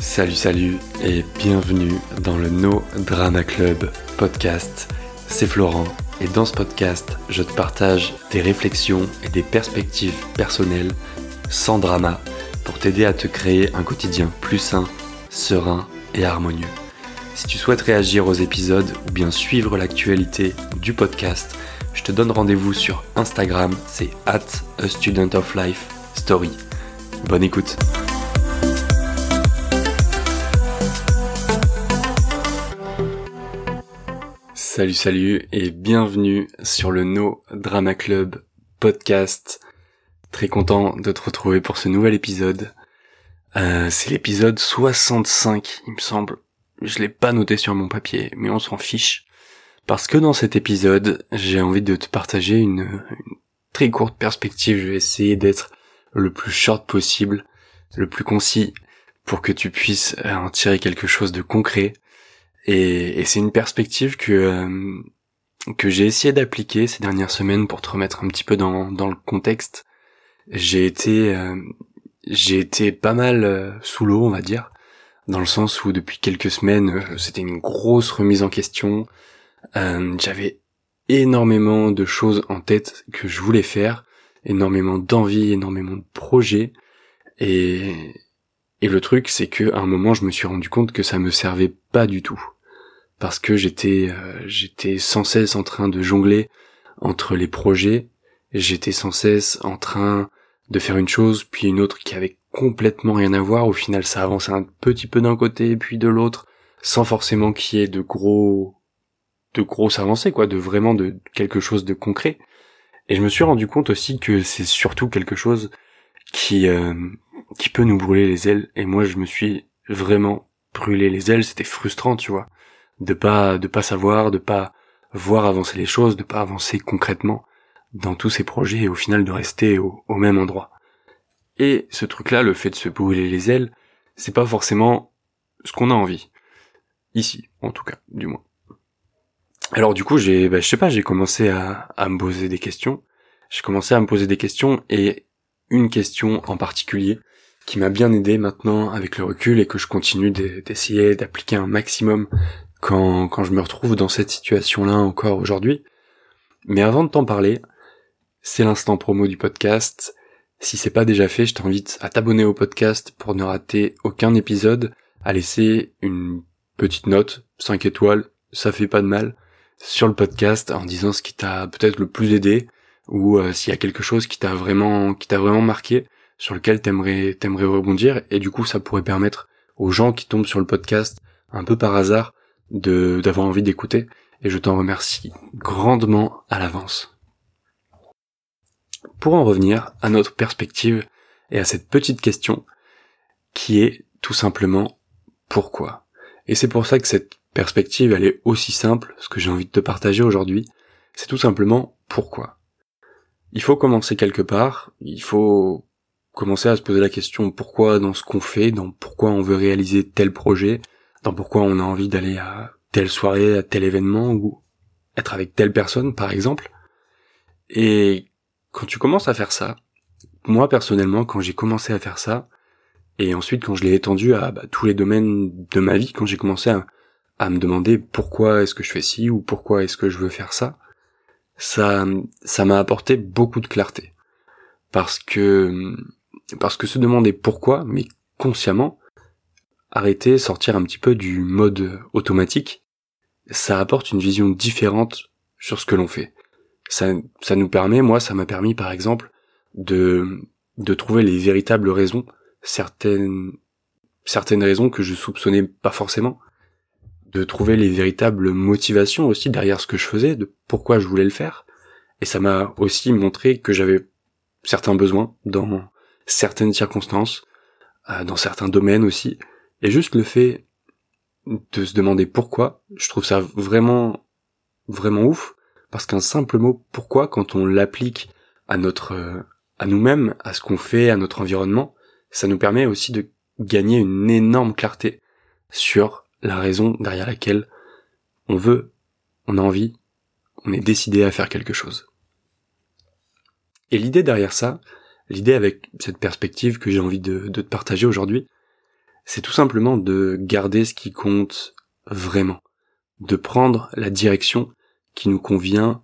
Salut, salut et bienvenue dans le No Drama Club podcast. C'est Florent et dans ce podcast, je te partage des réflexions et des perspectives personnelles sans drama pour t'aider à te créer un quotidien plus sain, serein et harmonieux. Si tu souhaites réagir aux épisodes ou bien suivre l'actualité du podcast, je te donne rendez-vous sur Instagram, c'est at a student of life story. Bonne écoute. Salut salut et bienvenue sur le No Drama Club podcast. Très content de te retrouver pour ce nouvel épisode. Euh, c'est l'épisode 65 il me semble. Je l'ai pas noté sur mon papier mais on s'en fiche. Parce que dans cet épisode j'ai envie de te partager une, une très courte perspective. Je vais essayer d'être le plus short possible, le plus concis pour que tu puisses en tirer quelque chose de concret et, c'est une perspective que euh, que j'ai essayé d'appliquer ces dernières semaines pour te remettre un petit peu dans, dans le contexte. J'ai été euh, j'ai été pas mal euh, sous l'eau, on va dire, dans le sens où depuis quelques semaines, c'était une grosse remise en question. J'avais énormément de choses en tête que je voulais faire, énormément d'envie, énormément de projets, et et le truc, c'est que à un moment, je me suis rendu compte que ça me servait pas du tout parce que j'étais euh, j'étais sans cesse en train de jongler entre les projets, j'étais sans cesse en train de faire une chose puis une autre qui avait complètement rien à voir, au final ça avançait un petit peu d'un côté puis de l'autre sans forcément qu'il y ait de gros de grosses avancées quoi, de vraiment de quelque chose de concret. Et je me suis rendu compte aussi que c'est surtout quelque chose qui euh, qui peut nous brûler les ailes. Et moi je me suis vraiment brûlé les ailes, c'était frustrant, tu vois de pas de pas savoir, de pas voir avancer les choses, de pas avancer concrètement dans tous ces projets et au final de rester au, même endroit. Et ce truc-là, le fait de se brûler les ailes, c'est pas forcément ce qu'on a envie. Ici, en tout cas, du moins. Alors du coup, j'ai, bah, je sais pas, j'ai commencé à, à me poser des questions. J'ai commencé à me poser des questions et une question en particulier qui m'a bien aidé maintenant avec le recul et que je continue d'essayer d'appliquer un maximum quand, quand je me retrouve dans cette situation-là encore aujourd'hui. Mais avant de t'en parler, c'est l'instant promo du podcast. Si c'est pas déjà fait, je t'invite à t'abonner au podcast pour ne rater aucun épisode, à laisser une petite note, 5 étoiles, ça fait pas de mal, sur le podcast en disant ce qui t'a peut-être le plus aidé, ou euh, s'il y a quelque chose qui t'a vraiment, qui t'a vraiment marqué, sur lequel t'aimerais, t'aimerais rebondir, et du coup ça pourrait permettre aux gens qui tombent sur le podcast un peu par hasard de d'avoir envie d'écouter et je t'en remercie grandement à l'avance. Pour en revenir à notre perspective et à cette petite question qui est tout simplement pourquoi. Et c'est pour ça que cette perspective elle est aussi simple, ce que j'ai envie de te partager aujourd'hui, c'est tout simplement pourquoi. Il faut commencer quelque part, il faut commencer à se poser la question pourquoi dans ce qu'on fait, dans pourquoi on veut réaliser tel projet, dans pourquoi on a envie d'aller à telle soirée, à tel événement ou être avec telle personne par exemple. Et quand tu commences à faire ça, moi personnellement quand j'ai commencé à faire ça, et ensuite quand je l'ai étendu à bah, tous les domaines de ma vie, quand j'ai commencé à, à, me demander pourquoi est-ce que je fais ci ou pourquoi est-ce que je veux faire ça, ça ça m'a apporté beaucoup de clarté. Parce que parce que se demander pourquoi, mais consciemment, arrêter, sortir un petit peu du mode automatique, ça apporte une vision différente sur ce que l'on fait. Ça, ça nous permet, moi, ça m'a permis, par exemple, de, de trouver les véritables raisons, certaines, certaines raisons que je soupçonnais pas forcément, de trouver les véritables motivations aussi derrière ce que je faisais, de pourquoi je voulais le faire. Et ça m'a aussi montré que j'avais certains besoins dans certaines circonstances, euh, dans certains domaines aussi, et juste le fait de se demander pourquoi, je trouve ça vraiment, vraiment ouf, parce qu'un simple mot pourquoi, quand on l'applique à notre, à nous-mêmes, à ce qu'on fait, à notre environnement, ça nous permet aussi de gagner une énorme clarté sur la raison derrière laquelle on veut, on a envie, on est décidé à faire quelque chose. Et l'idée derrière ça, l'idée avec cette perspective que j'ai envie de, te partager aujourd'hui, c'est tout simplement de garder ce qui compte vraiment, de prendre la direction qui nous convient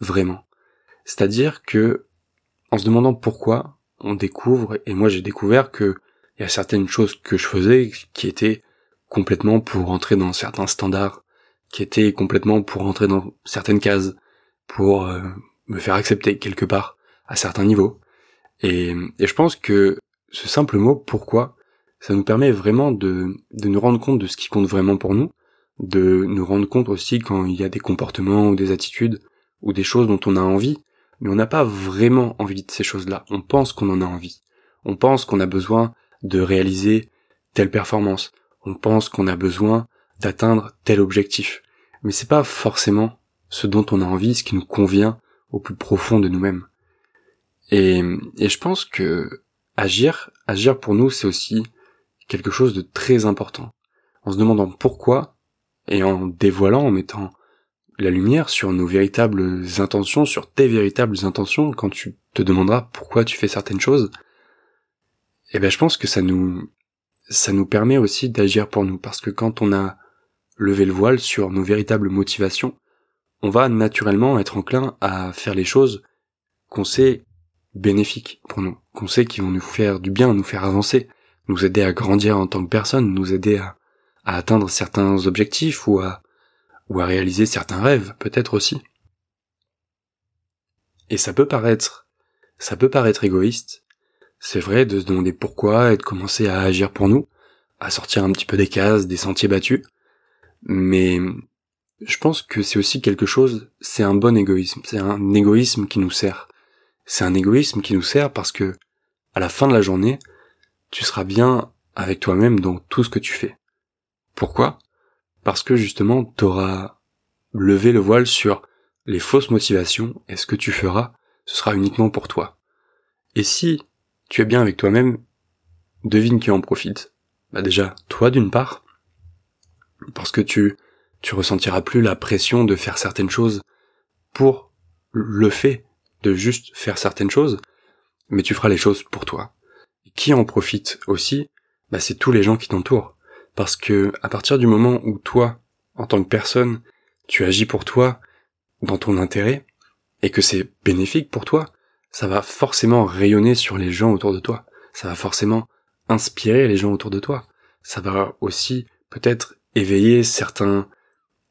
vraiment. C'est-à-dire que, en se demandant pourquoi, on découvre, et moi j'ai découvert que il y a certaines choses que je faisais qui étaient complètement pour rentrer dans certains standards, qui étaient complètement pour rentrer dans certaines cases, pour euh, me faire accepter quelque part, à certains niveaux. Et, et je pense que ce simple mot pourquoi, ça nous permet vraiment de, de nous rendre compte de ce qui compte vraiment pour nous, de nous rendre compte aussi quand il y a des comportements ou des attitudes ou des choses dont on a envie, mais on n'a pas vraiment envie de ces choses-là. On pense qu'on en a envie. On pense qu'on a besoin de réaliser telle performance. On pense qu'on a besoin d'atteindre tel objectif. Mais c'est pas forcément ce dont on a envie, ce qui nous convient au plus profond de nous-mêmes. Et, et je pense que agir, agir pour nous, c'est aussi quelque chose de très important. En se demandant pourquoi, et en dévoilant, en mettant la lumière sur nos véritables intentions, sur tes véritables intentions, quand tu te demanderas pourquoi tu fais certaines choses, eh ben je pense que ça nous ça nous permet aussi d'agir pour nous parce que quand on a levé le voile sur nos véritables motivations, on va naturellement être enclin à faire les choses qu'on sait bénéfiques pour nous, qu'on sait qui vont nous faire du bien, nous faire avancer, nous aider à grandir en tant que personne, nous aider à, atteindre certains objectifs ou à ou à réaliser certains rêves, peut-être aussi. Et ça peut paraître, ça peut paraître égoïste, c'est vrai de se demander pourquoi et de commencer à agir pour nous, à sortir un petit peu des cases, des sentiers battus, mais je pense que c'est aussi quelque chose, c'est un bon égoïsme, c'est un égoïsme qui nous sert. C'est un égoïsme qui nous sert parce que, à la fin de la journée, tu seras bien avec toi-même dans tout ce que tu fais. Pourquoi? Parce que justement t'auras levé le voile sur les fausses motivations et ce que tu feras, ce sera uniquement pour toi. Et si tu es bien avec toi-même, devine qui en profite. Bah déjà, toi d'une part, parce que tu, tu ressentiras plus la pression de faire certaines choses pour le fait de juste faire certaines choses, mais tu feras les choses pour toi. Qui en profite aussi, bah c'est tous les gens qui t'entourent. Parce que à partir du moment où toi, en tant que personne, tu agis pour toi, dans ton intérêt, et que c'est bénéfique pour toi, ça va forcément rayonner sur les gens autour de toi. Ça va forcément inspirer les gens autour de toi. Ça va aussi peut-être éveiller certains,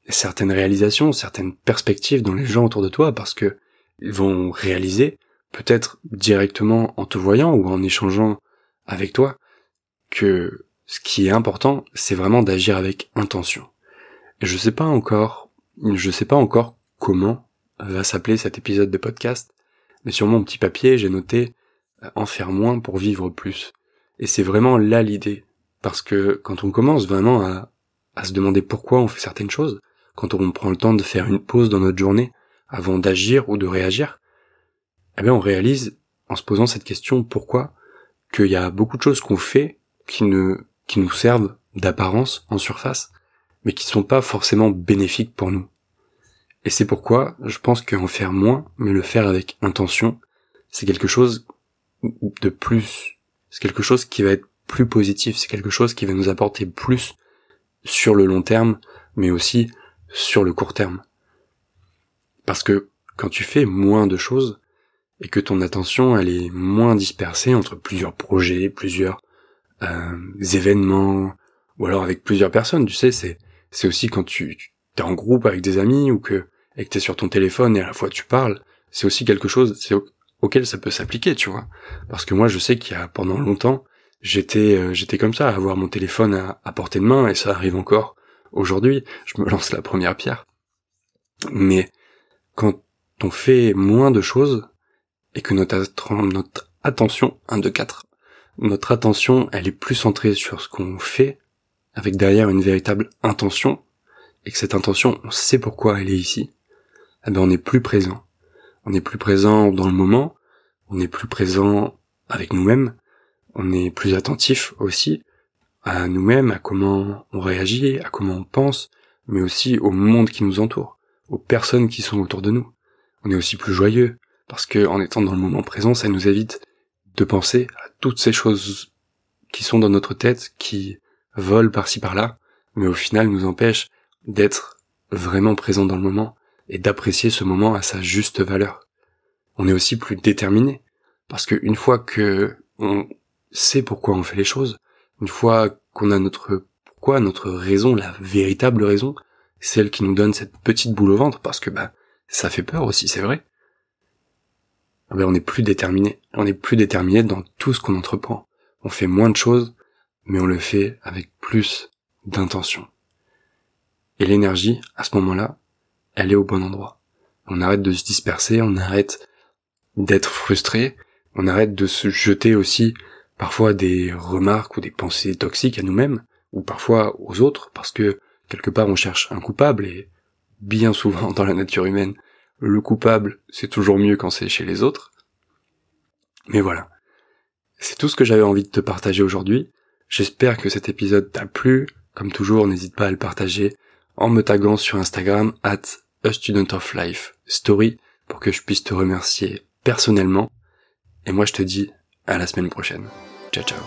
certaines réalisations, certaines perspectives dans les gens autour de toi parce que ils vont réaliser, peut-être directement en te voyant ou en échangeant avec toi, que ce qui est important, c'est vraiment d'agir avec intention. Je sais pas encore, je sais pas encore comment va s'appeler cet épisode de podcast, mais sur mon petit papier, j'ai noté euh, en faire moins pour vivre plus. Et c'est vraiment là l'idée. Parce que quand on commence vraiment à, à se demander pourquoi on fait certaines choses, quand on prend le temps de faire une pause dans notre journée avant d'agir ou de réagir, eh bien on réalise, en se posant cette question pourquoi, qu'il y a beaucoup de choses qu'on fait qui ne qui nous servent d'apparence en surface, mais qui sont pas forcément bénéfiques pour nous. Et c'est pourquoi je pense qu'en faire moins, mais le faire avec intention, c'est quelque chose de plus, c'est quelque chose qui va être plus positif, c'est quelque chose qui va nous apporter plus sur le long terme, mais aussi sur le court terme. Parce que quand tu fais moins de choses, et que ton attention elle est moins dispersée entre plusieurs projets, plusieurs euh, événements, ou alors avec plusieurs personnes, tu sais, c'est c'est aussi quand tu, tu es en groupe avec des amis ou que et que t'es sur ton téléphone et à la fois tu parles, c'est aussi quelque chose auquel ça peut s'appliquer, tu vois. Parce que moi, je sais qu'il y a pendant longtemps, j'étais euh, j'étais comme ça, à avoir mon téléphone à, à portée de main et ça arrive encore aujourd'hui. Je me lance la première pierre. Mais quand on fait moins de choses et que notre, attention, 1, 2, 4, notre attention, elle est plus centrée sur ce qu'on fait, avec derrière une véritable intention, et que cette intention, on sait pourquoi elle est ici, eh ben on est plus présent. On est plus présent dans le moment, on est plus présent avec nous-mêmes, on est plus attentif aussi à nous-mêmes, à comment on réagit, à comment on pense, mais aussi au monde qui nous entoure, aux personnes qui sont autour de nous. On est aussi plus joyeux, parce que en étant dans le moment présent, ça nous évite de penser à toutes ces choses qui sont dans notre tête, qui volent par-ci par-là, mais au final nous empêchent d'être vraiment présents dans le moment et d'apprécier ce moment à sa juste valeur. On est aussi plus déterminé, parce qu'une fois que on sait pourquoi on fait les choses, une fois qu'on a notre pourquoi, notre raison, la véritable raison, celle qui nous donne cette petite boule au ventre, parce que bah ça fait peur aussi, c'est vrai. Ah ben, on est plus déterminé, on est plus déterminé dans tout ce qu'on entreprend. On fait moins de choses, mais on le fait avec plus d'intention. Et l'énergie, à ce moment-là, elle est au bon endroit. On arrête de se disperser, on arrête d'être frustré, on arrête de se jeter aussi parfois des remarques ou des pensées toxiques à nous-mêmes, ou parfois aux autres, parce que quelque part on cherche un coupable, et bien souvent dans la nature humaine, le coupable c'est toujours mieux quand c'est chez les autres. Mais voilà. C'est tout ce que j'avais envie de te partager aujourd'hui. J'espère que cet épisode t'a plu. Comme toujours, n'hésite pas à le partager en me taguant sur Instagram at a student of life story pour que je puisse te remercier personnellement. Et moi je te dis à la semaine prochaine. Ciao ciao.